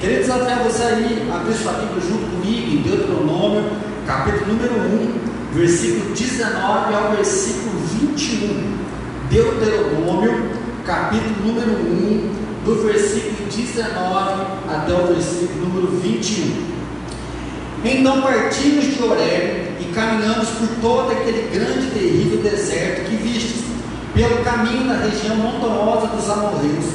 Queria desafiar você aí abrir sua Bíblia junto comigo em Deuteronômio, capítulo número 1, versículo 19 ao versículo 21. Deuteronômio, capítulo número 1, do versículo 19 até o versículo número 21. Então partimos de Oreb e caminhamos por todo aquele grande e terrível deserto que vistes, pelo caminho da região montanhosa dos amorreus,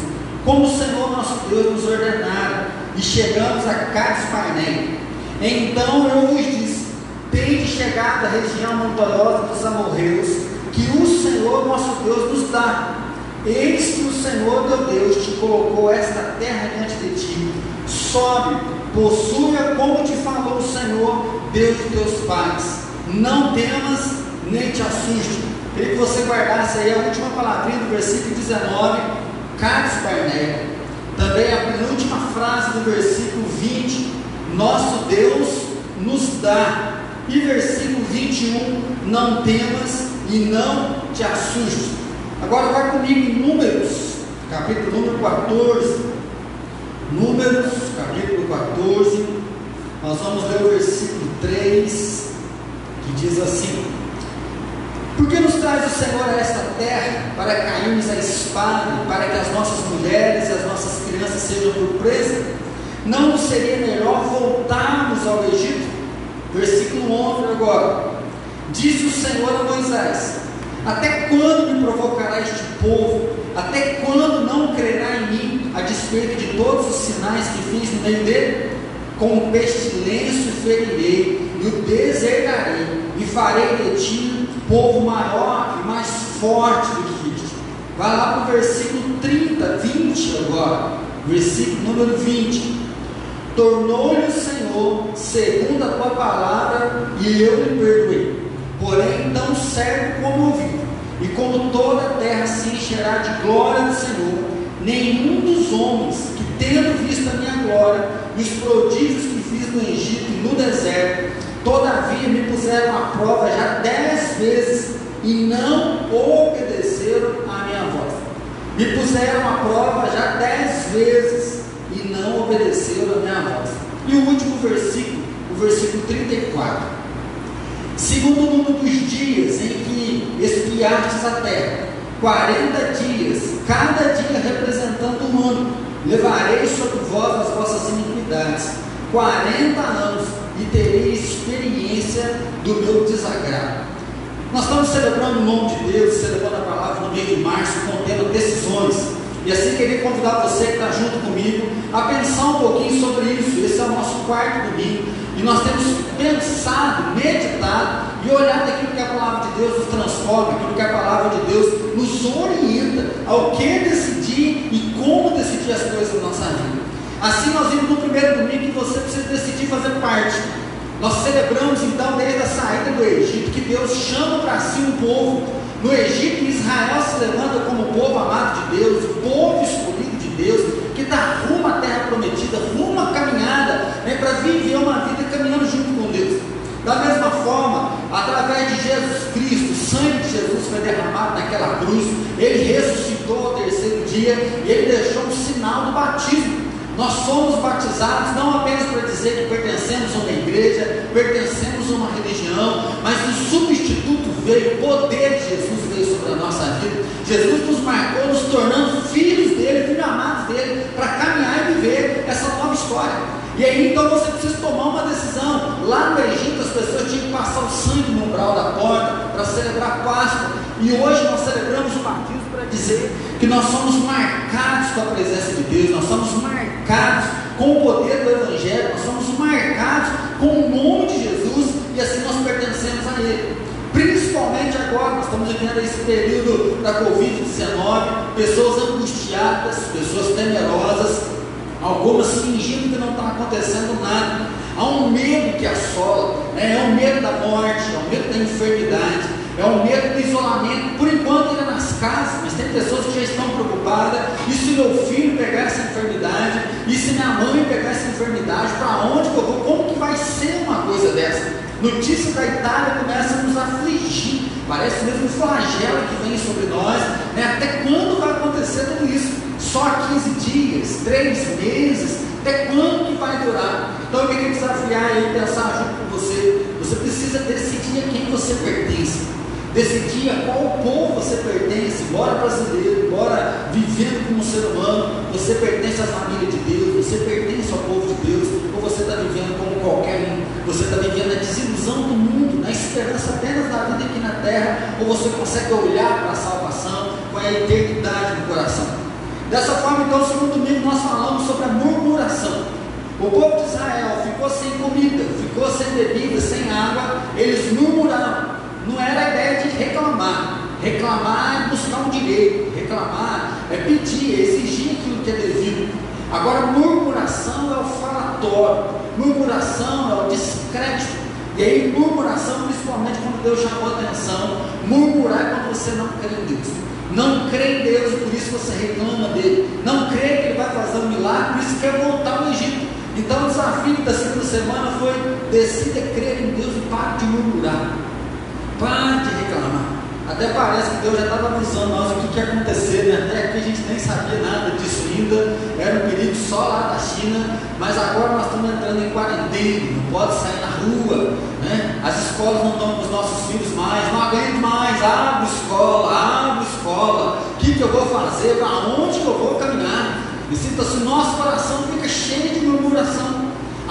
como o Senhor nosso Deus nos ordenara, e chegamos a Cades Barném. Então eu vos disse: Tende chegado à região montanhosa dos amorreus, que o Senhor nosso Deus nos dá. Eis que o Senhor teu Deus te colocou esta terra diante de ti. Sobe, possua como te falou o Senhor, Deus de teus pais. Não temas nem te assuste. Queria que você guardasse aí a última palavrinha do versículo 19, Cades Barnea. Também a penúltima frase do versículo 20, nosso Deus nos dá. E versículo 21, não temas e não te assustes. Agora vai comigo em Números, capítulo número 14. Números, capítulo 14. Nós vamos ler o versículo 3, que diz assim: Por que nos traz o Senhor a esta para cairmos a espada, para que as nossas mulheres e as nossas crianças sejam por? Não seria melhor voltarmos ao Egito? Versículo 11 agora. Disse o Senhor a Moisés: Até quando me provocará este povo? Até quando não crerá em mim, a despeito de todos os sinais que fiz no meio dele? Com pestilência ferirei, e o deserdarei, e farei de ti povo maior e mais forte do que. Vai lá para o versículo 30, 20 agora. Versículo número 20. Tornou-lhe o Senhor segundo a tua palavra, e eu lhe perdoei. Porém, tão certo como ouvi, e como toda a terra se encherá de glória do Senhor, nenhum dos homens que tendo visto a minha glória e os prodígios que fiz no Egito e no deserto, todavia me puseram à prova já dez vezes e não obedeceram. Me puseram à prova já dez vezes e não obedeceram à minha voz. E o último versículo, o versículo 34 segundo o número dos dias em que espiastes a terra, quarenta dias, cada dia representando um ano, levarei sobre vós as vossas iniquidades, quarenta anos, e terei experiência do meu desagrado. Nós estamos celebrando o nome de Deus, celebrando a palavra no mês de março, contendo decisões. E assim queria convidar você que está junto comigo a pensar um pouquinho sobre isso. Esse é o nosso quarto domingo. E nós temos pensado, meditado e olhado aquilo que a palavra de Deus nos transforma, aquilo que a palavra de Deus nos orienta ao que decidir e como decidir as coisas na nossa vida. Assim nós vimos no primeiro domingo que você precisa decidir fazer parte. Nós celebramos então desde a saída do Egito que Deus chama para si um povo no Egito, Israel se levanta como povo amado de Deus, o povo escolhido de Deus, que está rumo à terra prometida, rumo à caminhada, né, para viver uma vida caminhando junto com Deus. Da mesma forma, através de Jesus Cristo, o sangue de Jesus foi derramado naquela cruz, ele ressuscitou ao terceiro dia e ele deixou um sinal do batismo. Nós somos batizados não apenas para dizer que pertencemos a uma igreja, pertencemos a uma religião, mas o substituto veio, o poder de Jesus veio sobre a nossa vida. Jesus nos marcou, nos tornando filhos dele, filhos amados dele, para caminhar e viver essa nova história. E aí então você precisa tomar uma decisão. Lá no Egito as pessoas tinham que passar o sangue no umbral da porta para celebrar a Páscoa. E hoje nós celebramos o batismo dizer que nós somos marcados com a presença de Deus, nós somos marcados com o poder do Evangelho, nós somos marcados com o nome de Jesus e assim nós pertencemos a Ele. Principalmente agora, nós estamos vivendo esse período da Covid-19, pessoas angustiadas, pessoas temerosas, algumas fingindo que não está acontecendo nada. Há um medo que assola, né? é o medo da morte, é o medo da enfermidade, é o medo do isolamento. Por enquanto ainda nas casas, mas tem pessoas que já estão preocupadas. E se meu filho pegar essa enfermidade? E se minha mãe pegar essa enfermidade? Para onde que eu vou? Como que vai ser uma coisa dessa? Notícia da Itália começa a nos afligir. Parece mesmo um flagelo que vem sobre nós. Né? Até quando vai acontecer tudo isso? Só 15 dias, 3 meses? Até quando durar. Então eu queria desafiar aí, pensar junto com você. Você precisa decidir a quem você pertence. Decidir a qual povo você pertence, embora brasileiro, embora vivendo como ser humano, você pertence à família de Deus, você pertence ao povo de Deus, ou você está vivendo como qualquer um, você está vivendo a desilusão do mundo, na esperança apenas da vida aqui na terra, ou você consegue olhar para a salvação com a eternidade no coração. Dessa forma, então, segundo domingo nós falamos sobre a murmuração. O povo de Israel ficou sem comida, ficou sem bebida, sem água, eles murmuraram. Não era a ideia de reclamar. Reclamar é buscar um direito, reclamar é pedir, é exigir aquilo que é devido. Agora, murmuração é o falatório, murmuração é o descrédito. E aí, murmuração, principalmente quando Deus chamou a atenção, murmurar é quando você não crê em Deus. Não crê em Deus, por isso você reclama dele. Não crê que ele vai fazer um milagre, por isso quer voltar ao Egito. Então, o desafio da segunda semana foi: decida crer em Deus e pare de murmurar. Pare de reclamar. Até parece que Deus já estava avisando nós o que, ia acontecer, né? Até aqui a gente nem sabia nada disso ainda, era um perigo só lá da China, mas agora nós estamos entrando em quarentena, não pode sair na rua, né? As escolas não estão com os nossos filhos mais, não aguento mais, abre escola, abre escola, o que, que eu vou fazer, para onde que eu vou caminhar? E sinta-se, o nosso coração fica cheio de murmuração.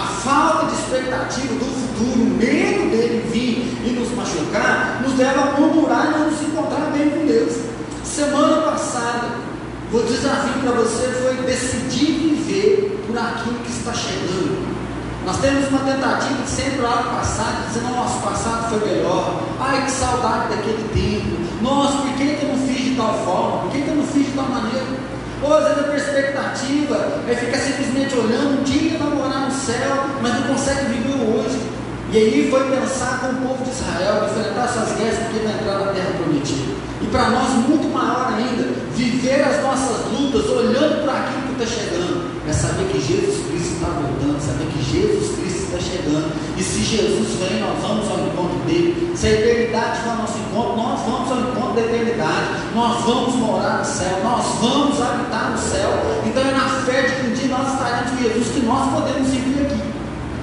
A falta de expectativa do futuro, o medo dele vir e nos machucar, nos leva a murmurar e não nos encontrar bem com Deus. Semana passada, o desafio para você foi decidir viver por aquilo que está chegando. Nós temos uma tentativa de sempre olhar para o passado, dizer, nosso passado foi melhor, ai que saudade daquele tempo, nossa, por que, eu não fiz de tal forma, por que, que eu não fiz de tal maneira? Ou às vezes a perspectiva é ficar simplesmente olhando, um dia vai morar no céu, mas não consegue viver hoje. E aí foi pensar com o povo de Israel, enfrentar suas guerras porque vai entrar na terra prometida. E para nós, muito maior ainda, viver as nossas lutas olhando para aquilo que está chegando, é saber que Jesus Cristo está voltando, saber que Jesus Cristo está chegando. E se Jesus vem, nós vamos ao encontro dele. Se a eternidade for nosso encontro, nós vamos ao encontro da eternidade. Nós vamos morar no céu, nós vamos habitar no céu. Então é na fé de que um dia nós estaremos com Jesus que nós podemos viver aqui.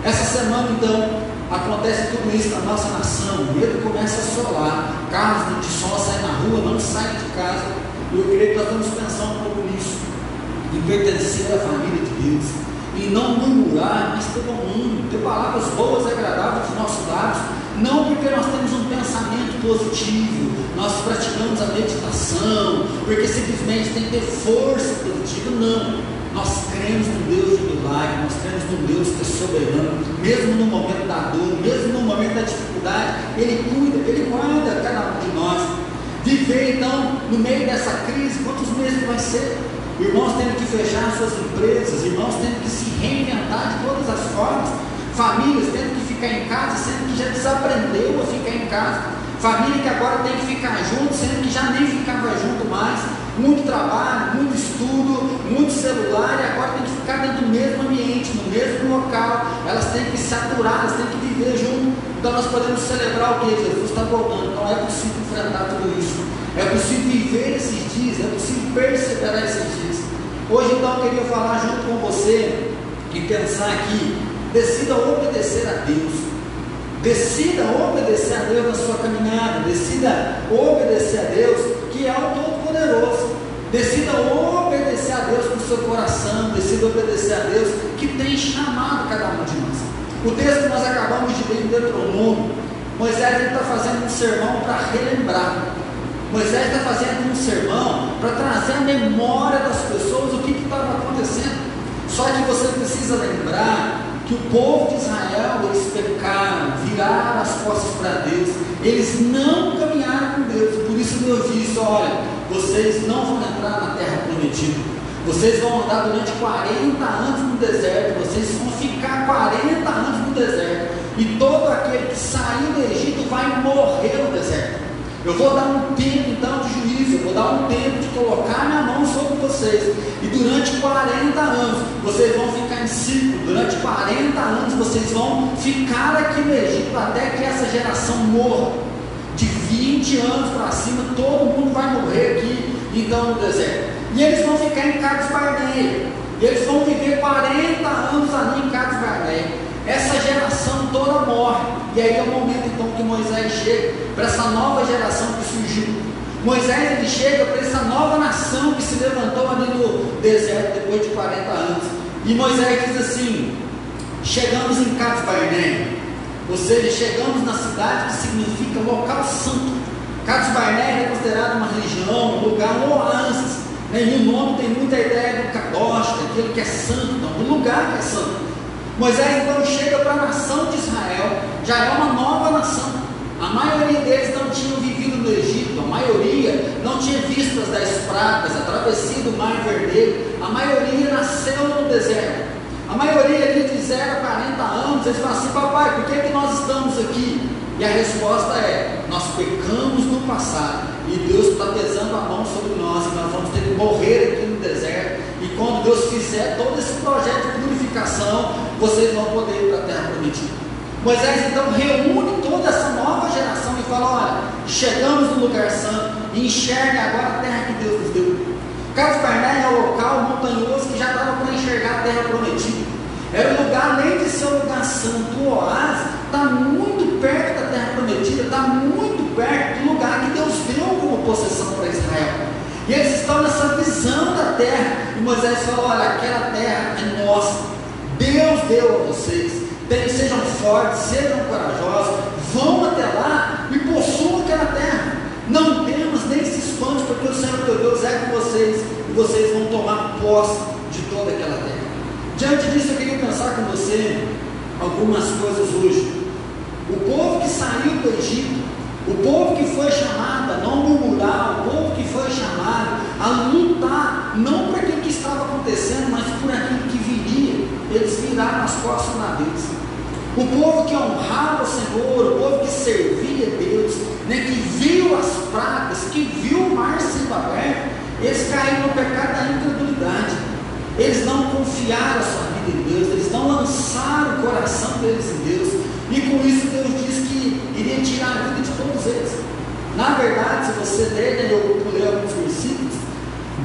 Essa semana, então, acontece tudo isso na nossa nação. O medo começa a solar. Carros de som saem na rua, não saem de casa. E eu creio que nós estamos pensando um pouco nisso. Em pertencer à família de Deus e não murmurar, mas todo mundo, ter palavras boas e agradáveis dos nossos lábios, não porque nós temos um pensamento positivo, nós praticamos a meditação, porque simplesmente tem que ter força positiva, não. Nós cremos no Deus de milagre, nós cremos no Deus que é soberano, mesmo no momento da dor, mesmo no momento da dificuldade, Ele cuida, Ele guarda cada um de nós. Viver então no meio dessa crise, quantos meses vai ser? Irmãos tendo que fechar suas empresas, irmãos tendo que se reinventar de todas as formas, famílias tendo que ficar em casa, sendo que já desaprendeu a ficar em casa, família que agora tem que ficar junto, sendo que já nem ficava junto mais, muito trabalho, muito estudo, muito celular, e agora tem que ficar dentro do mesmo ambiente, no mesmo local, elas têm que se aturar, elas têm que viver junto, então nós podemos celebrar o que? Jesus está voltando, então é possível enfrentar tudo isso, é possível viver esses dias, é possível perseverar esses dias. Hoje então eu queria falar junto com você e pensar aqui, decida obedecer a Deus. Decida obedecer a Deus na sua caminhada, decida obedecer a Deus, que é o Todo-Poderoso. Decida obedecer a Deus com o seu coração, decida obedecer a Deus que tem chamado cada um de nós. O texto que nós acabamos de ler em Deuteronômio, Moisés está fazendo um sermão para relembrar Moisés está fazendo um sermão para trazer a memória das pessoas o que estava acontecendo. Só que você precisa lembrar que o povo de Israel, eles pecaram, viraram as costas para Deus, eles não caminharam com Deus, por isso Deus disse: olha, vocês não vão entrar na terra prometida, vocês vão andar durante 40 anos no deserto, vocês vão ficar 40 anos no deserto, e todo aquele que sair do Egito vai morrer no deserto. Eu vou dar um tempo então de juízo, eu vou dar um tempo de colocar minha mão sobre vocês. E durante 40 anos vocês vão ficar em ciclo. Durante 40 anos vocês vão ficar aqui no Egito até que essa geração morra. De 20 anos para cima, todo mundo vai morrer aqui, então no deserto. E eles vão ficar em Cades Barneia. E eles vão viver 40 anos ali em Cades Barneia E aí é o momento então que Moisés chega para essa nova geração que surgiu. Moisés ele chega para essa nova nação que se levantou ali no deserto depois de 40 anos. E Moisés diz assim: chegamos em Cades ou seja, chegamos na cidade que significa local santo. Cades é considerado uma religião, um lugar, um oásis. Né? E o nome tem muita ideia do Kadosh, daquele que é santo, do lugar que é santo. Moisés então chega para a nação de Israel, já é uma nova nação. A maioria deles não tinham vivido no Egito, a maioria não tinha visto as dez pragas, a travessia do Mar Vermelho, a maioria nasceu no deserto. A maioria ali de 0 a 40 anos, eles falam assim, papai, por que, é que nós estamos aqui? E a resposta é: nós pecamos no passado e Deus está pesando a mão sobre nós e nós vamos ter que morrer aqui no deserto. Quando Deus fizer todo esse projeto de purificação, vocês vão poder ir para a terra prometida. Moisés então reúne toda essa nova geração e fala: olha, chegamos no lugar santo e enxergue agora a terra que Deus nos deu. Barnett é o local montanhoso que já estava para enxergar a terra prometida. Era um lugar, além de ser um lugar santo, o oásis, está muito perto da terra prometida, está muito perto do lugar que Deus deu como possessão para Israel. E eles estão nessa visão da terra. E Moisés falou: olha, aquela terra é nossa. Deus deu a vocês. Sejam fortes, sejam corajosos, vão até lá e possuam aquela terra. Não temas nem se espante, porque o Senhor teu Deus é com vocês e vocês vão tomar posse de toda aquela terra. Diante disso, eu queria pensar com você algumas coisas hoje. O povo que saiu do Egito, o povo que foi chamado a não murmurar, o povo que foi chamado a lutar, não por aquilo que estava acontecendo, mas por aquilo que viria, eles viraram as costas na deles. O povo que honrava o Senhor, o povo que servia a Deus, né, que viu as pragas, que viu o mar sendo aberto, eles caíram no pecado da incredulidade. Eles não confiaram a sua vida em Deus, eles não lançaram o coração deles em Deus. E com isso Deus diz que iria tirar a vida de eles. Na verdade, se você ler, né, eu pulei alguns versículos,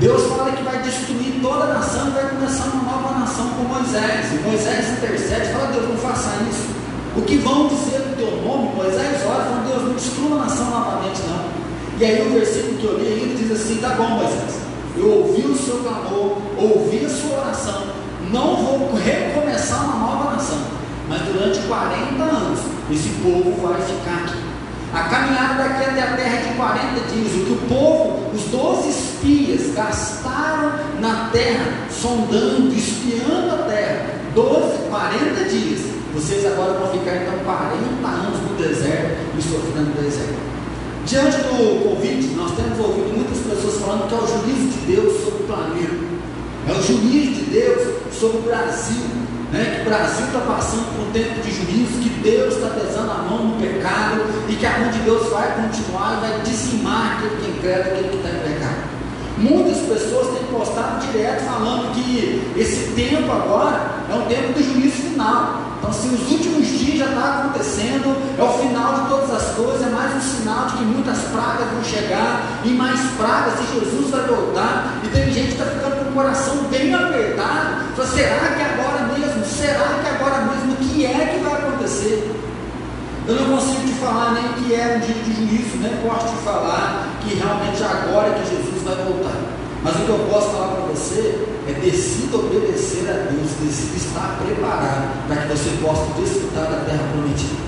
Deus fala que vai destruir toda a nação e vai começar uma nova nação com Moisés. E Moisés intercede, fala, Deus, não faça isso. O que vão dizer do teu nome, Moisés ora, fala, Deus, não destrua a nação novamente, não. E aí o versículo que eu li ainda diz assim, tá bom, Moisés, eu ouvi o seu clamor, ouvi a sua oração, não vou recomeçar uma nova nação, mas durante 40 anos esse povo vai ficar aqui. A caminhada daqui até a terra é de 40 dias, o que o povo, os 12 espias, gastaram na terra, sondando, espiando a terra, 12, 40 dias. Vocês agora vão ficar então 40 anos no deserto e sofrendo no deserto. Diante do Covid, nós temos ouvido muitas pessoas falando que é o juízo de Deus sobre o planeta, é o juízo de Deus sobre o Brasil, né? que o Brasil está passando por um tempo de juízo, que Deus está pesando a mão no pecado e que a mão de Deus vai continuar e vai dizimar aquele que incrédulo, aquele que está em pecado. Muitas pessoas têm postado direto falando que esse tempo agora é um tempo do juízo final. Então, se os últimos dias já está acontecendo, é o final de todas as coisas, é mais um sinal de que muitas pragas vão chegar, e mais pragas, e Jesus vai voltar. E tem gente que está ficando com o coração bem apertado. Fala, será que agora? Será que agora mesmo? O que é que vai acontecer? Eu não consigo te falar nem que é um dia de juízo, nem posso te falar que realmente agora é que Jesus vai voltar. Mas o que eu posso falar para você é decida obedecer a Deus, decida estar preparado para que você possa desfrutar da terra prometida.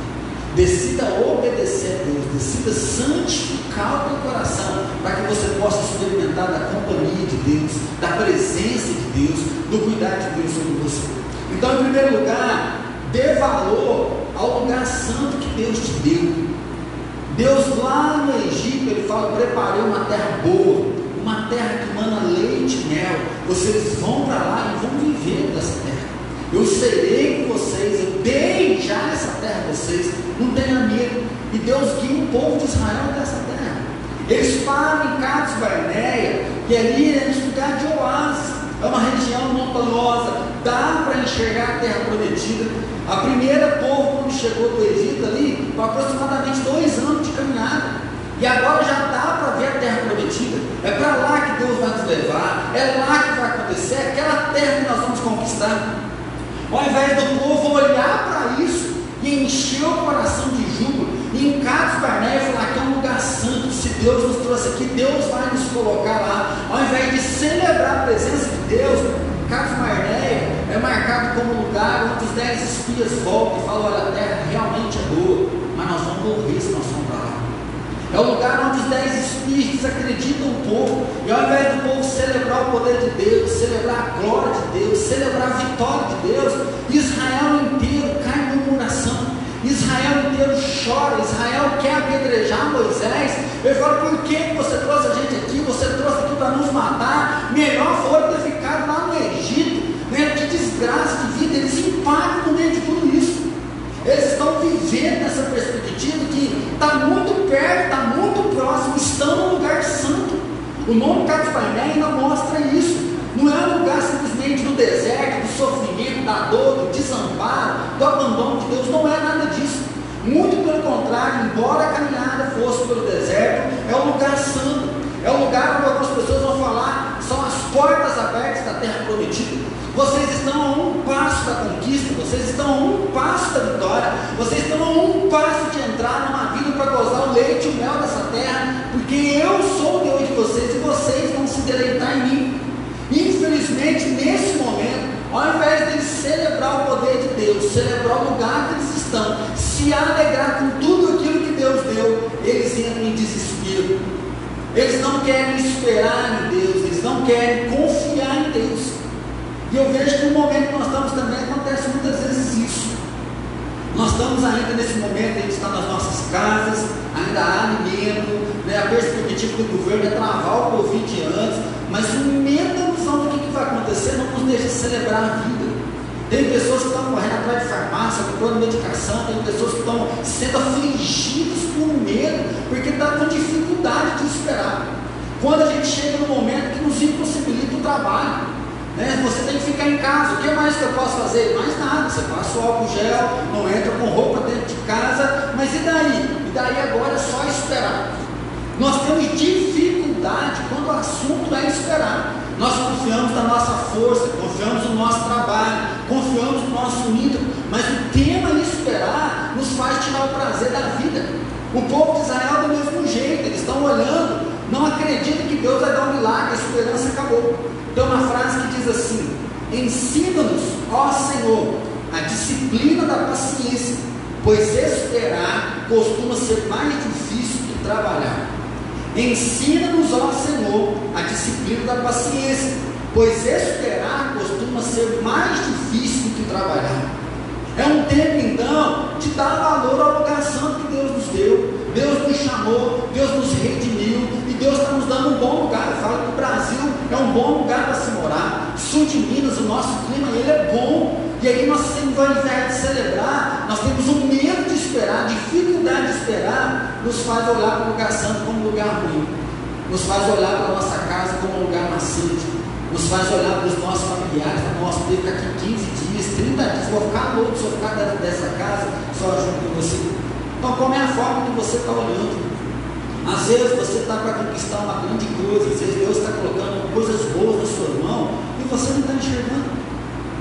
Decida obedecer a Deus, decida santificar o teu coração para que você possa experimentar da companhia de Deus, da presença de Deus, do cuidado de Deus sobre você. Então, em primeiro lugar, dê valor ao lugar santo que Deus te deu. Deus lá no Egito, ele fala: preparei uma terra boa uma terra que mana leite e mel. Vocês vão para lá e vão viver dessa terra. Eu serei com vocês, eu dei já essa terra a vocês. Não tenha medo. E Deus guia o povo de Israel dessa terra. Eles param em Cades Barneia, e ali é um lugar de oásis. É uma região montanhosa, dá para enxergar a terra prometida. A primeira povo, quando chegou do Egito ali, com aproximadamente dois anos de caminhada. E agora já dá para ver a terra prometida. É para lá que Deus vai nos levar. É lá que vai acontecer. É aquela terra que nós vamos conquistar. Ao invés do povo olhar para isso e encheu o coração de júbilo. E em Carlos Barnea falar que é um lugar santo. Se Deus nos trouxe aqui, Deus vai nos colocar lá. Ao invés de celebrar a presença de Deus, Carlos Barnea é marcado como lugar onde os dez espias voltam e falam: olha, a terra realmente é boa, mas nós vamos morrer se nós formos para lá. É o lugar onde os dez espíritos acreditam um pouco, e ao invés do povo celebrar o poder de Deus, celebrar a glória de Deus, celebrar a vitória de Deus, Israel inteiro cai em murmuração. Israel inteiro chora, Israel quer apedrejar Moisés. Ele fala: por que você trouxe a gente aqui? Você trouxe aqui para nos matar. Melhor foi ter ficado lá no Egito. Desgraça de vida. Eles impactam meio de tudo isso. Eles estão vivendo nessa perspectiva que está muito perto, está muito próximo, estão no lugar santo. O nome Painé ainda mostra isso. Não é um lugar simplesmente do deserto, do sofrimento, da dor, do desamparo, do abandono de Deus. Não é nada disso. Muito pelo contrário, embora a caminhada fosse pelo deserto, é um lugar santo. É um lugar onde algumas pessoas vão falar, são as portas abertas da terra prometida. Vocês estão a um passo da conquista, vocês estão a um passo da vitória, vocês estão a um passo de entrar numa vida para gozar o leite e o mel dessa terra, porque eu sou o Deus de vocês e vocês vão se deleitar em mim. Infelizmente, nesse momento, ao invés de eles celebrar o poder de Deus, celebrar o lugar que eles estão, se alegrar com tudo aquilo que Deus deu, eles entram em desespero. Eles não querem esperar em Deus, eles não querem confiar em Deus. E eu vejo que no momento que nós estamos também acontece muitas vezes isso. Nós estamos ainda nesse momento, a gente está nas nossas casas, ainda há alimento, né? a perspectiva do governo é travar o Covid antes, mas o medo da noção do que, que vai acontecer não nos deixa celebrar a vida. Tem pessoas que estão correndo atrás de farmácia, comprando medicação, tem pessoas que estão sendo afligidas por medo, porque está com dificuldade de esperar. Quando a gente chega no momento que nos impossibilita o trabalho, né? Você tem que ficar em casa. O que mais que eu posso fazer? Mais nada. Você passa o álcool gel, não entra com roupa dentro de casa. Mas e daí? E daí agora é só esperar. Nós temos dificuldade quando o assunto é esperar. Nós confiamos na nossa força, confiamos no nosso trabalho, confiamos no nosso ídolo, mas o tema esperar nos faz tirar o prazer da vida. O povo de Israel do mesmo jeito, eles estão olhando, não acreditam que Deus vai dar um milagre, a esperança acabou. Tem uma frase que diz assim: Ensina-nos, ó Senhor, a disciplina da paciência, pois esperar costuma ser mais difícil que trabalhar. Ensina-nos, ó Senhor, a disciplina da paciência, pois esperar costuma ser mais difícil que trabalhar. É um tempo então de dar valor lugar santo que Deus nos deu. Deus nos chamou, Deus nos redimiu um bom lugar. Eu falo que o Brasil é um bom lugar para se morar. Sul de Minas, o nosso clima ele é bom. E aí nós temos, ao invés de celebrar, nós temos um medo de esperar, dificuldade de esperar, nos faz olhar para o lugar santo como um lugar ruim. Nos faz olhar para a nossa casa como um lugar macio. Nos faz olhar para os nossos familiares, nosso Deus, daqui 15 dias, 30 dias, vou ficar louco se ficar dentro dessa casa só junto com você. Então, como é a forma que você está olhando? Às vezes você está para conquistar uma grande coisa, às vezes Deus está colocando coisas boas na sua mão e você não está enxergando.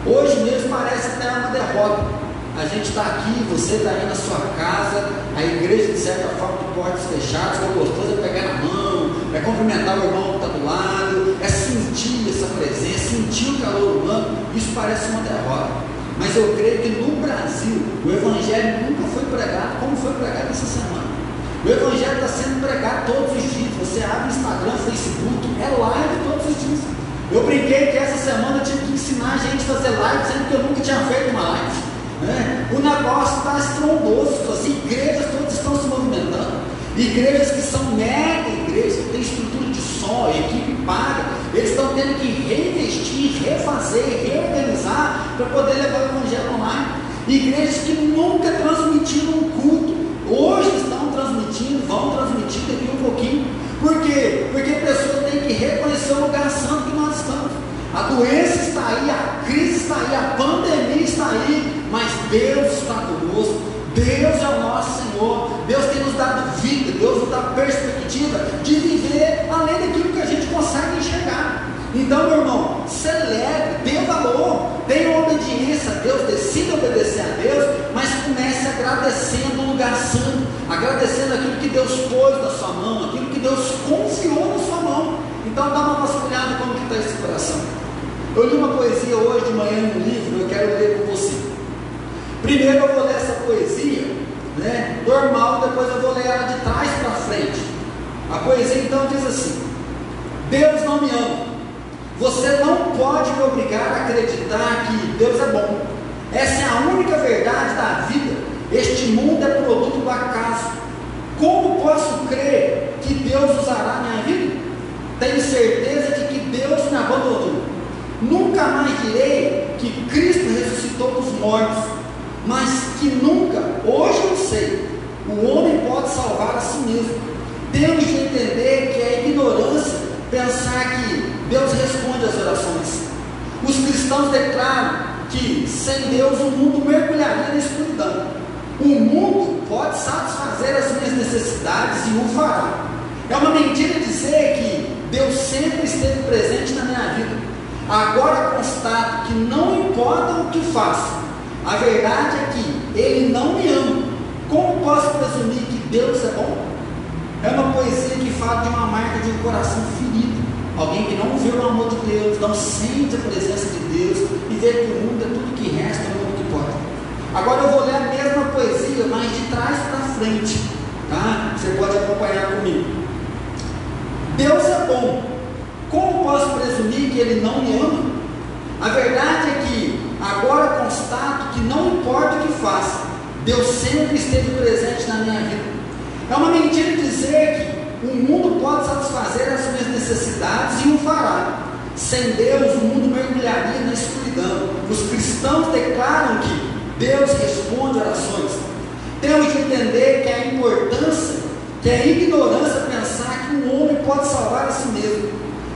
Hoje mesmo parece até uma derrota. A gente está aqui, você está aí na sua casa, a igreja de certa forma com portas fechadas, o gostoso é pegar na mão, é cumprimentar o irmão que está do lado, é sentir essa presença, sentir o calor humano, isso parece uma derrota. Mas eu creio que no Brasil o Evangelho nunca foi pregado como foi pregado essa semana. O Evangelho está sendo pregado todos os dias. Você abre Instagram, Facebook, é live todos os dias. Eu brinquei que essa semana eu tive que ensinar a gente a fazer live, sendo que eu nunca tinha feito uma live. Né? O negócio está estrondoso, as igrejas todas estão se movimentando. Igrejas que são mega igrejas, que têm estrutura de som, equipe paga, eles estão tendo que reinvestir, refazer, reorganizar para poder levar o evangelho online. Igrejas que nunca transmitiram um culto, hoje estão transmitindo, vão transmitir daqui um pouquinho. Por quê? Porque a pessoa tem que reconhecer o lugar santo que nós estamos. A doença está aí, a crise está aí, a pandemia está aí, mas Deus está conosco. Deus é o nosso Senhor. Deus tem nos dado vida, Deus nos dá perspectiva de viver além daquilo que a gente consegue enxergar. Então, meu irmão, celebre, dê valor, tenha obediência a Deus, decida obedecer a Deus, mas comece a agradecendo aquilo que Deus pôs na sua mão, aquilo que Deus confiou na sua mão. Então dá uma vasculhada como está esse coração. Eu li uma poesia hoje de manhã no livro, eu quero ler com você. Primeiro eu vou ler essa poesia, né, normal, depois eu vou ler ela de trás para frente. A poesia então diz assim: Deus não me ama. Você não pode me obrigar a acreditar que Deus é bom. Essa é a única verdade da vida. Este mundo é produto do acaso. Como posso crer que Deus usará minha vida? Tenho certeza de que Deus me abandonou. Nunca mais direi que Cristo ressuscitou dos mortos, mas que nunca, hoje eu sei, o homem pode salvar a si mesmo. Temos de entender que é ignorância pensar que Deus responde às orações. Os cristãos declaram que sem Deus o mundo mergulharia na escuridão. O mundo pode satisfazer as minhas necessidades e o fará. É uma mentira dizer que Deus sempre esteve presente na minha vida. Agora constato que não importa o que faço, a verdade é que Ele não me ama. Como posso presumir que Deus é bom? É uma poesia que fala de uma marca de um coração ferido. Alguém que não vê o amor de Deus, não sente a presença de Deus e vê que o mundo é tudo que resta, o mundo que pode. Agora eu vou ler a poesia, mas de trás para frente. Tá? Você pode acompanhar comigo. Deus é bom. Como posso presumir que Ele não me ama? A verdade é que agora constato que não importa o que faça, Deus sempre esteve presente na minha vida. É uma mentira dizer que o mundo pode satisfazer as minhas necessidades e o fará. Sem Deus, o mundo mergulharia na escuridão. Os cristãos declaram que Deus responde orações. Temos de entender que a importância, que é ignorância pensar que um homem pode salvar a si mesmo.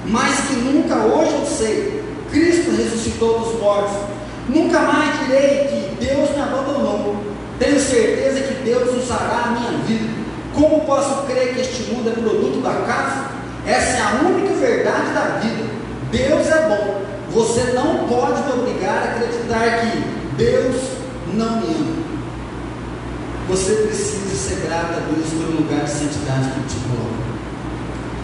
Mais que nunca hoje eu sei, Cristo ressuscitou dos mortos. Nunca mais direi que Deus me abandonou. Tenho certeza que Deus usará a minha vida. Como posso crer que este mundo é produto da casa? Essa é a única verdade da vida. Deus é bom. Você não pode me obrigar a acreditar que Deus não me ama. Você precisa ser grato a Deus pelo lugar de santidade que te coloca.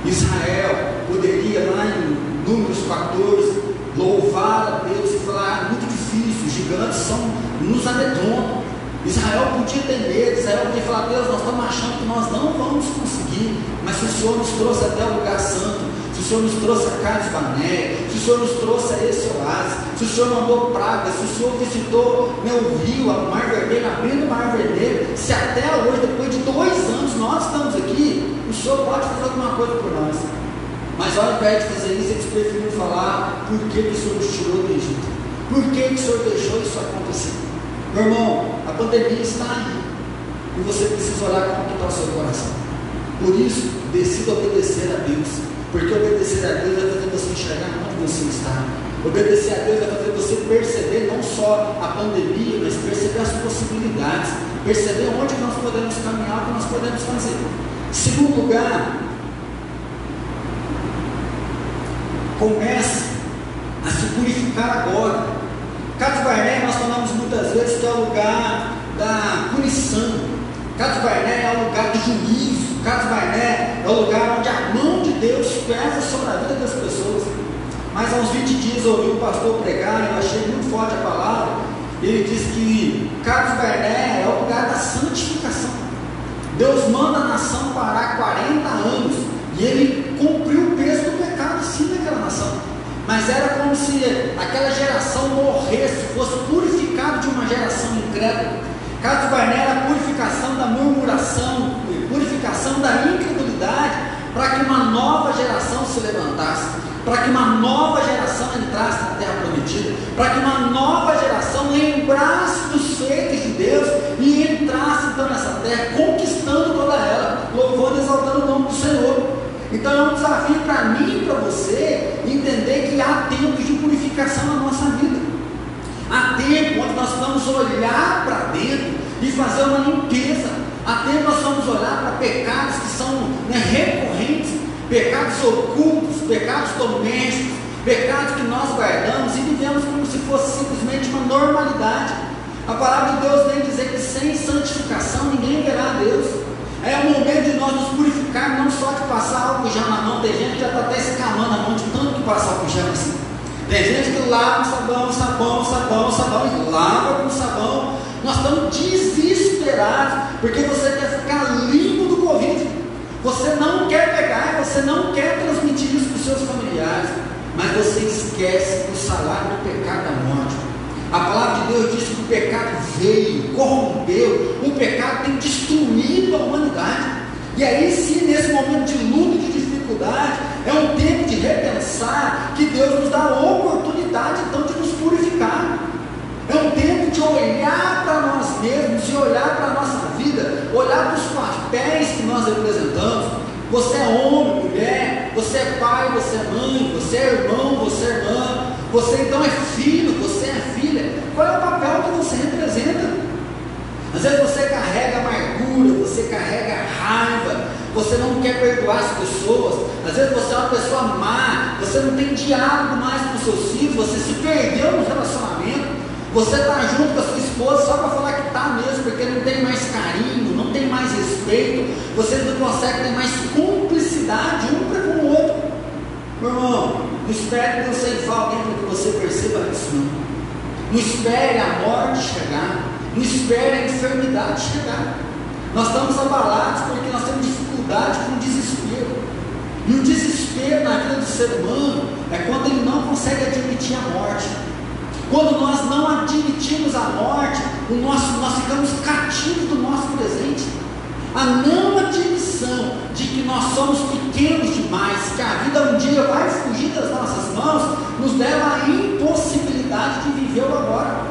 Israel poderia lá em Números 14 louvar a Deus e falar, ah, muito difícil, os gigantes são, nos amedrontam. Israel podia ter medo, Israel podia falar, Deus, nós estamos achando que nós não vamos conseguir, mas o Senhor nos trouxe até o lugar santo, se o Senhor nos trouxe a Cades Bané, se o Senhor nos trouxe a esse oásis, se o Senhor mandou pragas, se o Senhor visitou meu rio, a Mar Vermelho, abrindo o Mar Vermelho, se até hoje, depois de dois anos, nós estamos aqui, o Senhor pode fazer alguma coisa por nós. Mas ao invés de fazer isso, eles preferiram falar por que, que o Senhor nos tirou do Egito, por que, que o Senhor deixou isso acontecer. Meu irmão, a pandemia está aí. E você precisa olhar como está o seu coração. Por isso, decida obedecer a Deus. Porque obedecer a Deus vai fazer você enxergar onde você está. Obedecer a Deus vai fazer você perceber não só a pandemia, mas perceber as possibilidades. Perceber onde nós podemos caminhar, o que nós podemos fazer. Segundo lugar, comece a se purificar agora. Caso Barné, nós falamos muitas vezes que é o lugar da punição. Caso Barné é o lugar do juízo. Caso Barné é o lugar onde a mão de Deus pesa sobre a vida das pessoas. Mas há uns 20 dias eu ouvi um pastor pregar e eu achei muito forte a palavra. Ele disse que Carlos Barné é o lugar da santificação. Deus manda a nação parar 40 anos e ele cumpriu o peso do pecado sim naquela nação. Mas era como se aquela geração morresse, fosse purificado de uma geração incrédula. Caso Barné era a purificação da murmuração, purificação da incredulidade, para que uma nova geração se levantasse, para que uma nova geração entrasse na terra prometida, para que uma nova geração lembrasse dos feitos de Deus e entrasse então nessa terra, conquistando toda ela, louvando e exaltando o nome do Senhor. Então é um desafio para mim e para você entender que há tempos de purificação na nossa vida. Há tempo onde nós vamos olhar para dentro e fazer uma limpeza. Até nós vamos olhar para pecados que são né, recorrentes, pecados ocultos, pecados domésticos, pecados que nós guardamos e vivemos como se fosse simplesmente uma normalidade. A palavra de Deus vem dizer que sem santificação ninguém verá a Deus. É o momento de nós nos purificar, não só de passar álcool já na mão, tem gente que já está até escamando a mão de tanto que passa álcool já assim. Tem gente que lava com sabão, sabão, sabão, sabão, e lava com sabão. Nós estamos desesperados porque você quer ficar limpo do Covid. Você não quer pegar, você não quer transmitir isso para os seus familiares, mas você esquece que o salário do pecado é a morte. A palavra de Deus diz que o pecado veio, corrompeu, o pecado tem destruído a humanidade. E aí sim, nesse momento de luta, de dificuldade, é um tempo de repensar que Deus nos dá a oportunidade então de nos purificar. É um tempo de olhar para nós mesmos, de olhar para a nossa vida, olhar para os papéis que nós representamos. Você é homem, mulher, você é pai, você é mãe, você é irmão, você é irmã, você então é filho, você é filha. Qual é o papel que você representa? Às vezes você carrega amargura, você carrega raiva, você não quer perdoar as pessoas, às vezes você é uma pessoa má, você não tem diálogo mais com seus filhos, você se perdeu no relacionamento, você está junto com a sua esposa só para falar que está mesmo, porque não tem mais carinho, não tem mais respeito, você não consegue ter mais cumplicidade um para com o outro. Meu irmão, não espere que você alguém para que você perceba isso não. Não espere a morte chegar, não espere a enfermidade chegar. Nós estamos abalados porque nós temos dificuldade com o desespero. E o desespero na vida do ser humano é quando ele não consegue admitir a morte. Admitimos a morte, o nosso, nós ficamos cativos do nosso presente. A não admissão de que nós somos pequenos demais, que a vida um dia vai fugir das nossas mãos, nos leva à impossibilidade de viver o agora.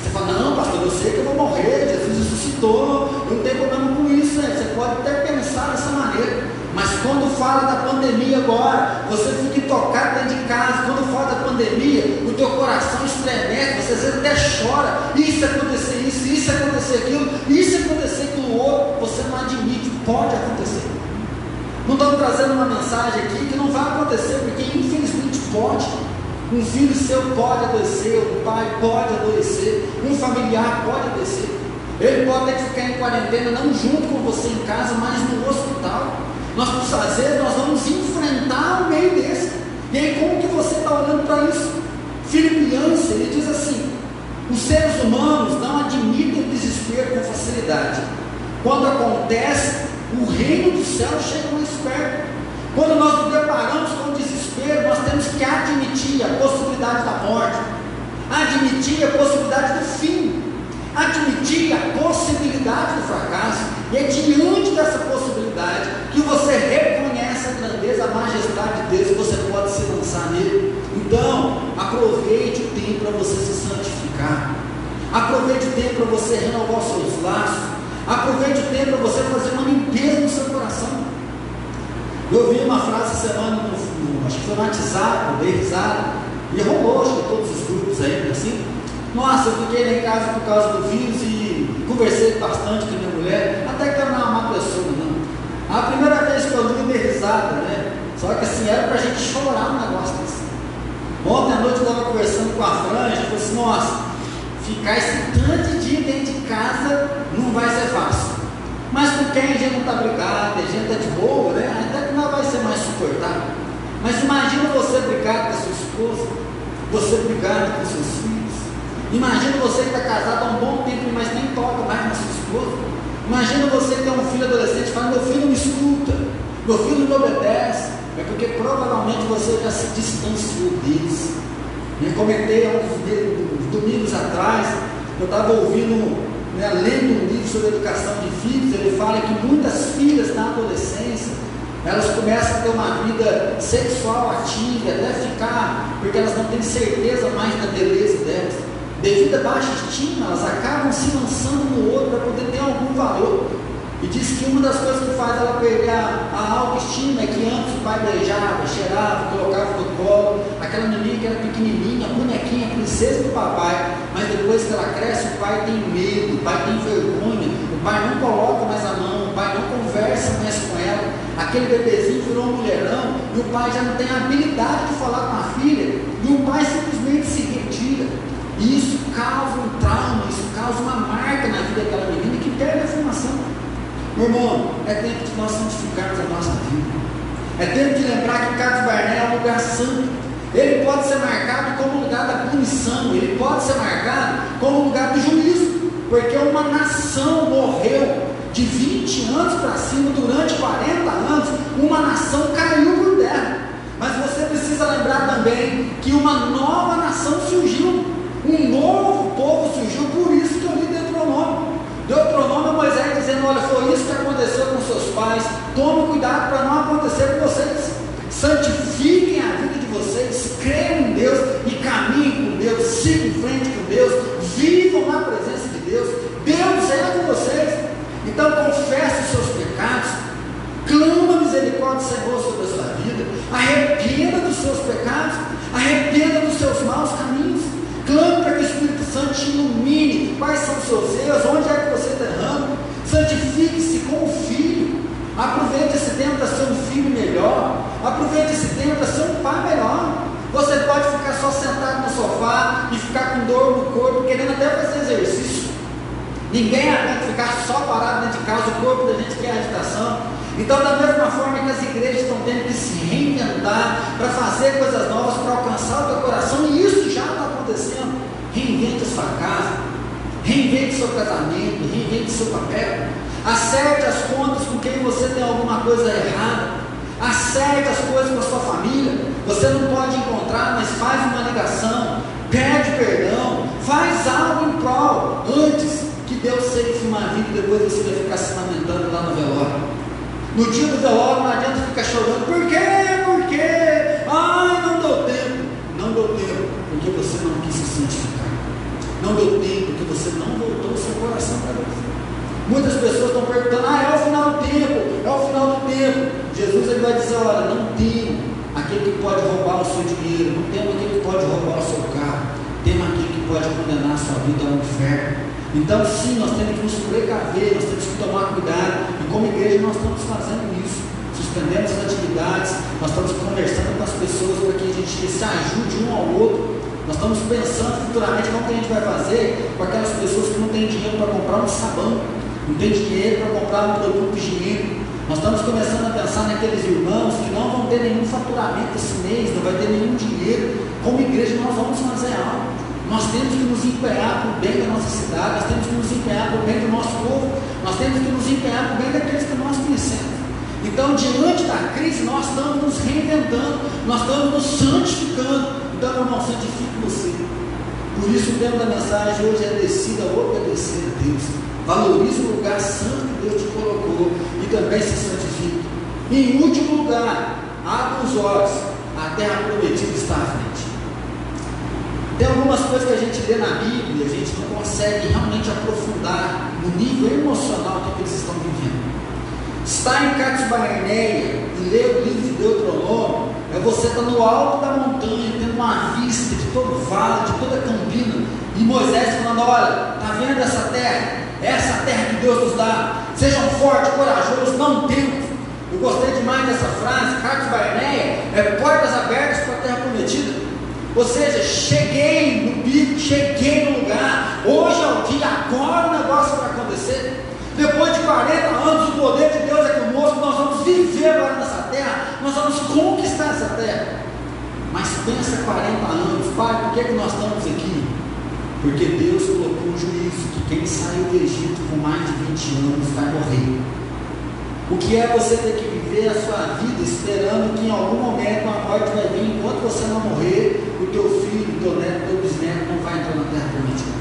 Você fala, não, pastor, eu sei que eu vou morrer, Jesus ressuscitou, eu não tenho problema com isso. Né? Você pode até pensar dessa maneira. Mas quando fala da pandemia agora, você fica intocado dentro de casa. Quando fala da pandemia, o teu coração estremece, você às vezes até chora. Isso acontecer isso, isso acontecer aquilo, isso acontecer aquilo outro. Você não admite, pode acontecer. Não estamos trazendo uma mensagem aqui que não vai acontecer, porque infelizmente pode. Um filho seu pode adoecer, um pai pode adoecer, um familiar pode adoecer. Ele pode ter que ficar em quarentena, não junto com você em casa, mas no hospital. Nós, às vezes, nós vamos enfrentar o meio desse. E aí, como que você está olhando para isso? Filipiança, ele diz assim: os seres humanos não admitem desespero com facilidade. Quando acontece, o reino do céu chega mais perto. Quando nós nos deparamos com desespero, nós temos que admitir a possibilidade da morte, admitir a possibilidade do fim, admitir a possibilidade do fracasso, e é diante dessa possibilidade que você reconhece a grandeza, a majestade de Deus, e você pode se lançar nele. Então, aproveite o tempo para você se santificar, aproveite o tempo para você renovar os seus laços, aproveite o tempo para você fazer uma limpeza no seu coração. Eu ouvi uma frase essa semana no no, acho que foi no WhatsApp, dei risada, e rolou, acho que todos os grupos aí, assim. Nossa, eu fiquei lá em casa por causa do vírus e conversei bastante com a minha mulher, até que eu não é uma pessoa, não. A primeira vez que eu li, eu dei risada, né? Só que assim, era pra gente chorar um negócio desse. Ontem à noite eu estava conversando com a Franja, e falei assim, nossa, ficar esse tanto de dia dentro de casa não vai ser fácil. Mas com quem a gente não está brigado, a gente está de boa, né? Até que não vai ser mais suportável. Mas imagina você brigar com a sua esposa, você brigar com seus filhos. Imagina você que está casado há um bom tempo, mas nem toca mais na sua esposa. Imagina você tem um filho adolescente e fala, meu filho não me escuta, meu filho não me obedece. É porque provavelmente você já se distanciou deles. Eu comentei há uns domingos atrás, eu estava ouvindo, né, lendo um livro sobre educação de filhos, ele fala que muitas filhas na adolescência elas começam a ter uma vida sexual ativa, até ficar, porque elas não têm certeza mais da beleza delas. Devido à baixa estima, elas acabam se lançando no outro para poder ter algum valor. E diz que uma das coisas que faz ela perder a, autoestima é que antes o pai beijava, cheirava, colocava no colo, aquela menina que era pequenininha, bonequinha, princesa do papai, mas depois que ela cresce, o pai tem medo, o pai tem vergonha, o pai não coloca mais a mão, o pai não conversa mais com ela, aquele bebezinho virou um mulherão e o pai já não tem a habilidade de falar com a filha e o pai se retira. E isso causa um causa uma marca na vida daquela menina que perde a formação. Meu irmão, é tempo de nós santificarmos a nossa vida. É tempo de lembrar que Carlos Barné é um lugar santo. ele pode ser marcado como lugar da punição, ele pode ser marcado como lugar do juízo, porque uma nação morreu de 20 anos para cima, durante 40 anos, uma nação caiu por terra. Mas você precisa lembrar também que uma nova nação surgiu, um novo povo surgiu, por isso Deuteronômio. Moisés dizendo: Olha, foi isso que aconteceu com seus pais, tome cuidado para não acontecer com vocês. Santifiquem a vida de vocês, creiam em Deus e caminhem com Deus, sigam em frente com Deus, vivam na presença de Deus. Deus é com vocês. Então confesse os seus pecados, clama misericórdia, Senhor, sobre a sua vida, arrependa dos seus pecados, arrependa dos seus maus caminhos, clame para que o Espírito Santo te ilumine quais são os seus erros, onde é que você está errando, santifique-se com o Filho, aproveite esse tempo para ser um filho melhor, aproveite esse tempo para ser um pai melhor. Você pode ficar só sentado no sofá e ficar com dor no corpo, querendo até fazer exercício. Ninguém aguenta ficar só parado dentro de casa, o corpo da gente quer agitação. Então, da mesma forma que as igrejas estão tendo que se reinventar para fazer coisas novas, para alcançar o teu coração, e isso já está acontecendo. Reinvente a sua casa, reinvente seu casamento, reinvente seu papel, acerte as contas com quem você tem alguma coisa errada, acerte as coisas com a sua família. Você não pode encontrar, mas faz uma ligação, pede perdão, faz algo em prol antes que Deus ceife uma vida e depois você vai ficar se lamentando lá no velório. No dia do velório não adianta ficar chorando, por quê? Por quê? Ai, não deu tempo. Não deu tempo, porque você não quis se santificar. Não deu tempo, porque você não voltou o seu coração para Deus. Muitas pessoas estão perguntando, ah, é o final do tempo, é o final do tempo. Jesus ele vai dizer, olha, não tem aquele que pode roubar o seu dinheiro, não tem aquele que pode roubar o seu carro, tem aquele que pode condenar a sua vida ao inferno. Então, sim, nós temos que nos precaver, nós temos que tomar cuidado, e como igreja nós estamos fazendo isso, suspendendo as atividades, nós estamos conversando com as pessoas para que a gente se ajude um ao outro. Nós estamos pensando futuramente como que a gente vai fazer com aquelas pessoas que não têm dinheiro para comprar um sabão, não têm dinheiro para comprar um produto higiênico. Nós estamos começando a pensar naqueles irmãos que não vão ter nenhum faturamento esse mês, não vai ter nenhum dinheiro. Como igreja, nós vamos fazer algo. Nós temos que nos empenhar para o bem da nossa cidade, nós temos que nos empenhar para o bem do nosso povo, nós temos que nos empenhar para o bem daqueles que nós conhecemos. Então, diante da crise, nós estamos nos reinventando, nós estamos nos santificando. Então, meu irmão, santifique você. Por isso, o tema da mensagem hoje é descida obedecer a Deus. Valorize o lugar santo que Deus te colocou e também se santifique. Em último lugar, abra os olhos, a terra prometida está à frente. Tem algumas coisas que a gente lê na Bíblia, a gente não consegue realmente aprofundar no nível emocional que eles estão vivendo. Estar em Cátia Barneia e ler o livro de Deuteronômio é você estar no alto da montanha, tendo uma vista de todo o vale, de toda a campina, e Moisés falando: Olha, está vendo essa terra? Essa terra que Deus nos dá. Sejam fortes, corajosos, não tentem. Eu gostei demais dessa frase, Cátia Barneia, é portas abertas para a terra prometida. Ou seja, cheguei no pico, cheguei no lugar. Hoje é o dia, agora o negócio vai acontecer. Depois de 40 anos, o poder de Deus é conosco. Nós vamos viver agora nessa terra. Nós vamos conquistar essa terra. Mas pensa 40 anos, pai, por que, que nós estamos aqui? Porque Deus colocou um juízo que quem saiu do Egito com mais de 20 anos vai morrer. O que é você ter que viver a sua vida esperando que em algum momento a morte vai vir, enquanto você não morrer, o teu filho, o teu neto, o teu bisneto não vai entrar na terra prometida.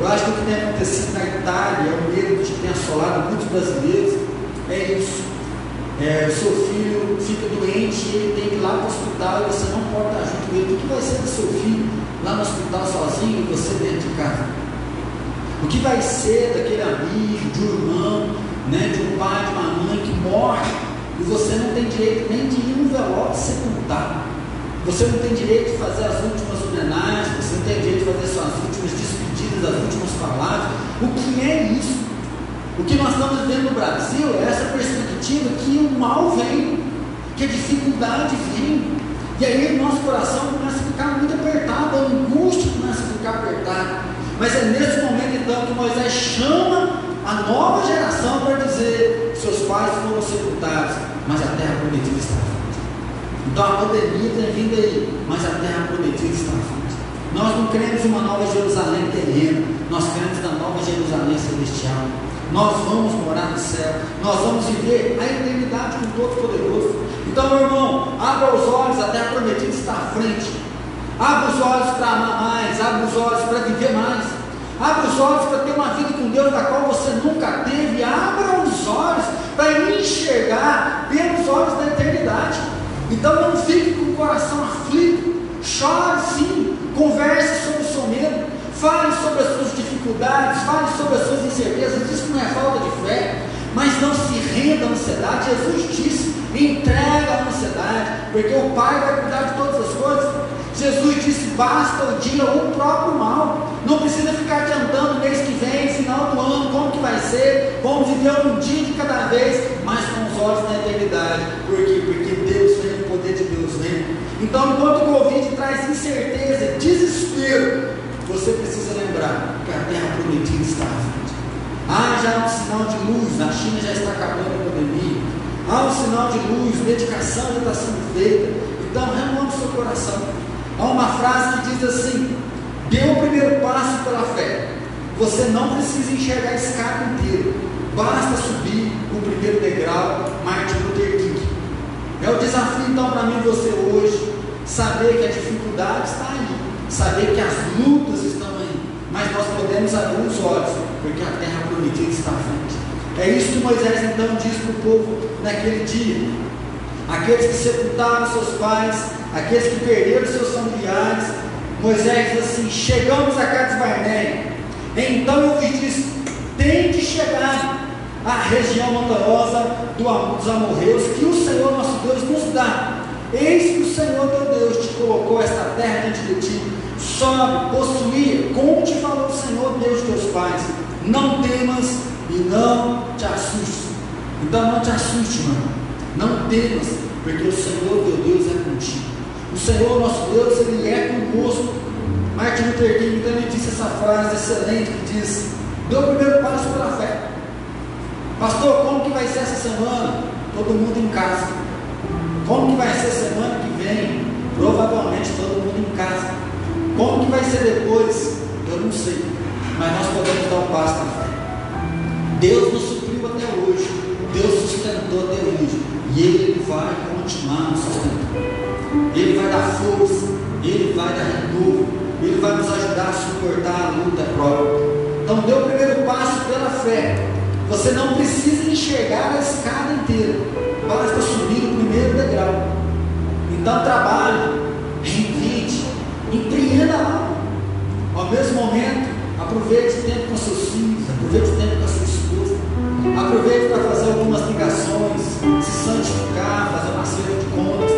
Eu acho que o que tem acontecido na Itália, é o medo que tem assolado muitos brasileiros, é isso. É, o seu filho fica doente e ele tem que ir lá para o hospital e você não pode estar junto com ele. O que vai ser do seu filho lá no hospital sozinho e você dentro de casa? O que vai ser daquele amigo, de um irmão, né, de um pai, de uma mãe que morre e você não tem direito nem de ir no velório sepultar. Você não tem direito de fazer as últimas homenagens, você não tem direito de fazer suas últimas despedidas, as últimas palavras. O que é isso? O que nós estamos vivendo no Brasil é essa perspectiva que o mal vem, que a dificuldade vem. E aí o nosso coração começa a ficar muito apertado, a angústia começa a ficar apertada. Mas é nesse momento então que Moisés chama a nova geração para dizer: seus pais foram sepultados, mas a terra prometida está Então a pandemia tem vindo aí, mas a terra prometida está frente. Nós não queremos uma nova Jerusalém terrena, nós queremos na nova Jerusalém celestial. Nós vamos morar no céu, nós vamos viver a eternidade com o Todo-Poderoso. Então, meu irmão, abra os olhos, a terra prometida está à frente. Abra os olhos para amar mais, abra os olhos para viver mais. Abra os olhos para ter uma vida com Deus da qual você nunca teve. Abra os olhos para enxergar pelos olhos da eternidade. Então não fique com o coração aflito. Chore sim. Converse sobre. Fale sobre as suas dificuldades. Fale sobre as suas incertezas. Isso não é falta de fé. Mas não se renda à ansiedade. Jesus disse: entrega a ansiedade, porque o Pai vai cuidar de todas as coisas. Jesus disse: basta o dia o próprio mal. Não precisa ficar adiantando mês que vem, final do ano, como que vai ser. Vamos viver um dia de cada vez, mas com os olhos na eternidade. Por quê? Porque Deus vem, o poder de Deus vem. Então, enquanto o Covid traz incerteza, desespero, você precisa lembrar que a terra prometida está à frente. Ah, já há um sinal de luz, a China já está acabando a pandemia. Há um sinal de luz, medicação já está sendo feita. Então, renove seu coração. Há uma frase que diz assim: dê o primeiro passo pela fé. Você não precisa enxergar a escada inteira, basta subir o primeiro degrau, Martin Luther King. É o desafio então para mim você hoje, saber que a dificuldade está aí, saber que as lutas estão mas nós podemos abrir os olhos, porque a terra prometida está à frente. É isso que Moisés então diz para o povo naquele dia. Aqueles que sepultaram seus pais, aqueles que perderam seus familiares. Moisés diz assim: Chegamos a Cades Barneia. Então eu vos disse: Tem de chegar à região montanhosa dos amorreus, que o Senhor nosso Deus nos dá. Eis que o Senhor teu Deus te colocou esta terra diante de ti. Sobe, possuía, como te falou o Senhor Deus de teus pais. Não temas e não te assustes. Então não te assuste, mano. Não temas, porque o Senhor teu Deus é contigo. O Senhor nosso Deus, Ele é conosco. Martin Luther King também disse essa frase excelente que diz: Deu o primeiro passo pela fé. Pastor, como que vai ser essa semana? Todo mundo em casa. Como que vai ser semana que vem? Provavelmente todo mundo em casa. Como que vai ser depois? Eu não sei. Mas nós podemos dar um passo na fé. Deus nos supriu até hoje. Deus sustentou até hoje. E Ele vai continuar nos sustentando. Ele vai dar força, Ele vai dar renovo, Ele vai nos ajudar a suportar a luta própria. Então, dê o primeiro passo pela fé. Você não precisa enxergar a escada inteira, basta subir o primeiro degrau. Então, trabalhe, Ao mesmo momento, aproveite o tempo com seus filhos, aproveite o tempo com a sua esposa, aproveite para fazer algumas ligações, se santificar, fazer uma série de contas.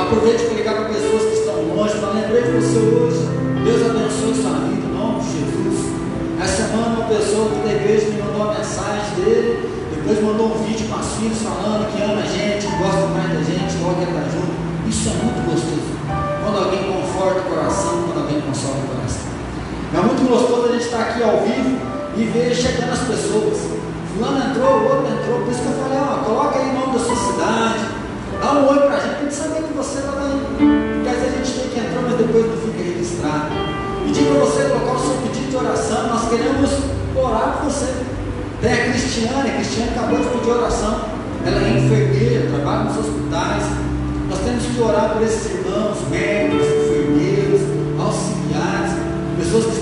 Aproveite para ligar para pessoas que estão longe, para lembrei de você hoje. Deus abençoe sua vida, em nome de Jesus. Essa semana uma pessoa da igreja me mandou uma mensagem dele, depois mandou um vídeo com as filhas falando que ama a gente, gosta mais da gente, logo estar junto. Isso é muito gostoso. Quando alguém conforta o coração, quando alguém consola o coração. É muito gostoso a gente estar aqui ao vivo e ver chegando as pessoas. Fulano entrou, o outro entrou, por isso que eu falei, ó, coloca aí o nome da sua cidade, Dá um oi para a gente, para gente saber que você está aí. Porque às vezes a gente tem que entrar, mas depois não fica registrado. Pedir para você colocar o seu pedido de oração. Nós queremos orar por você. Tem a Cristiane, a Cristiane acabou de pedir oração. Ela é enfermeira, trabalha nos hospitais. Nós temos que orar por esses irmãos, médicos,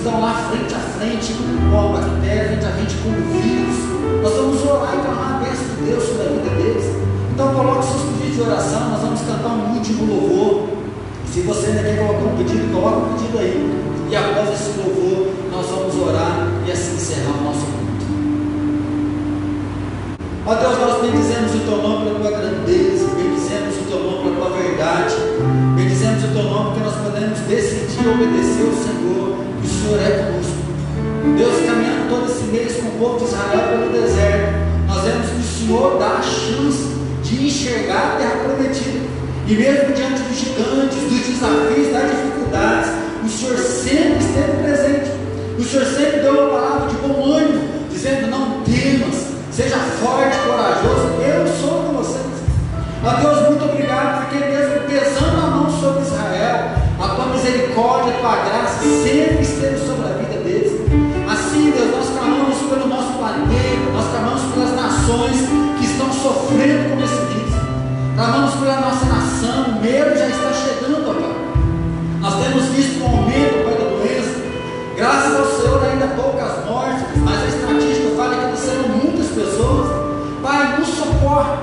estão lá frente a frente com a bactéria, frente a frente com o vírus. Nós vamos orar e clamar a bênção de Deus sobre a vida deles. Então coloque seus pedidos de oração, nós vamos cantar um último louvor. Se você ainda quer colocar um pedido, coloque um pedido aí. E após esse louvor, nós vamos orar e assim encerrar o nosso culto. Ó Deus, nós bendizemos o teu nome pela tua grandeza, bendizemos o teu nome pela tua verdade, bendizemos o teu nome porque nós podemos decidir obedecer ao Senhor, o Senhor é conosco. Deus caminhando todo esse mês com o povo de Israel pelo deserto. Nós vemos que o Senhor dá a chance de enxergar a terra prometida. E mesmo diante dos gigantes, dos desafios, das dificuldades, o Senhor sempre esteve presente. O Senhor sempre deu uma palavra de bom ânimo, dizendo: Não temas, seja forte, corajoso, eu sou com vocês. A Deus, muito obrigado, porque mesmo pesando a mão sobre Israel, a tua misericórdia, a tua graça sempre nações que estão sofrendo com esse vírus. Clamamos pela nossa nação, o medo já está chegando, ó Pai. Nós temos visto um aumento, Pai, da doença. Graças ao Senhor, ainda poucas mortes, mas a estatística fala que estão muitas pessoas. Pai, nos socorre.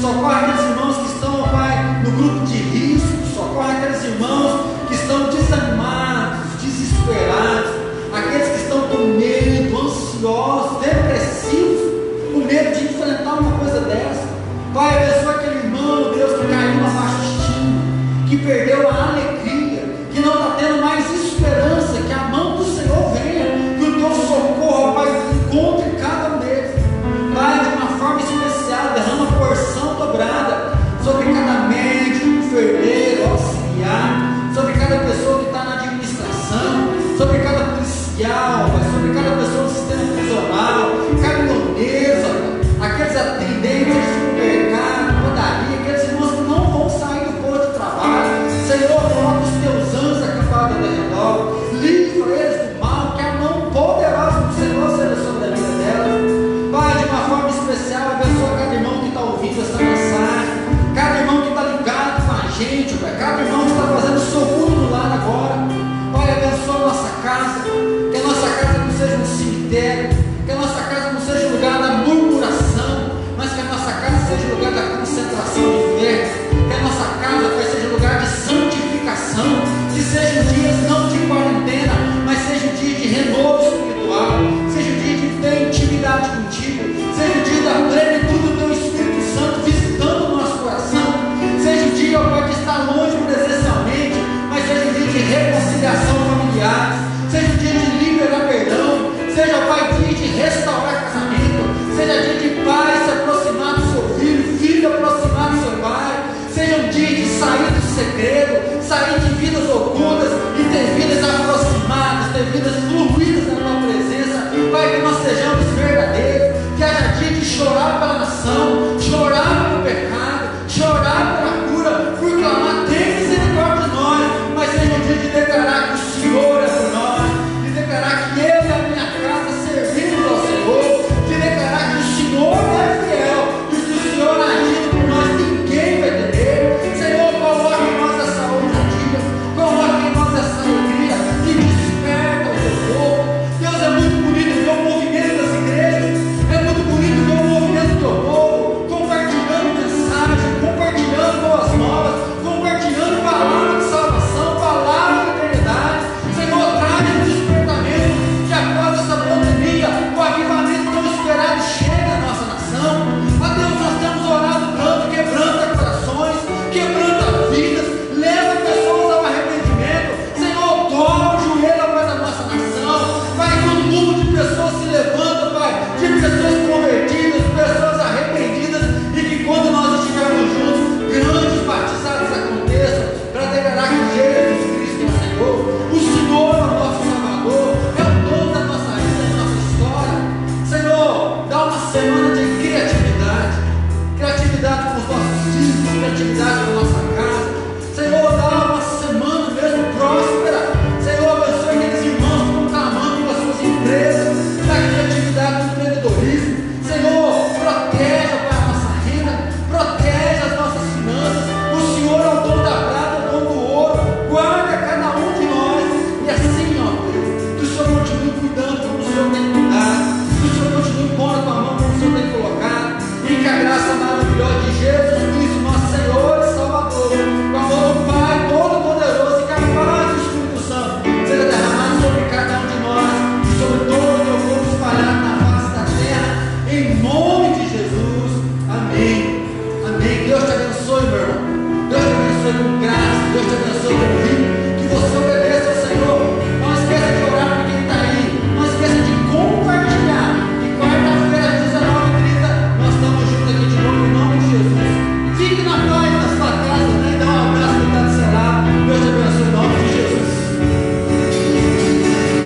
Socorre aqueles irmãos que estão, ó Pai, no grupo de risco. Socorre aqueles irmãos que estão desanimados, desesperados. Aqueles que estão com medo, ansiosos, depressivos dessa. Pai, é abençoa aquele irmão, Deus, que caiu na baixa estima, que perdeu a alegria, que não está tendo mais está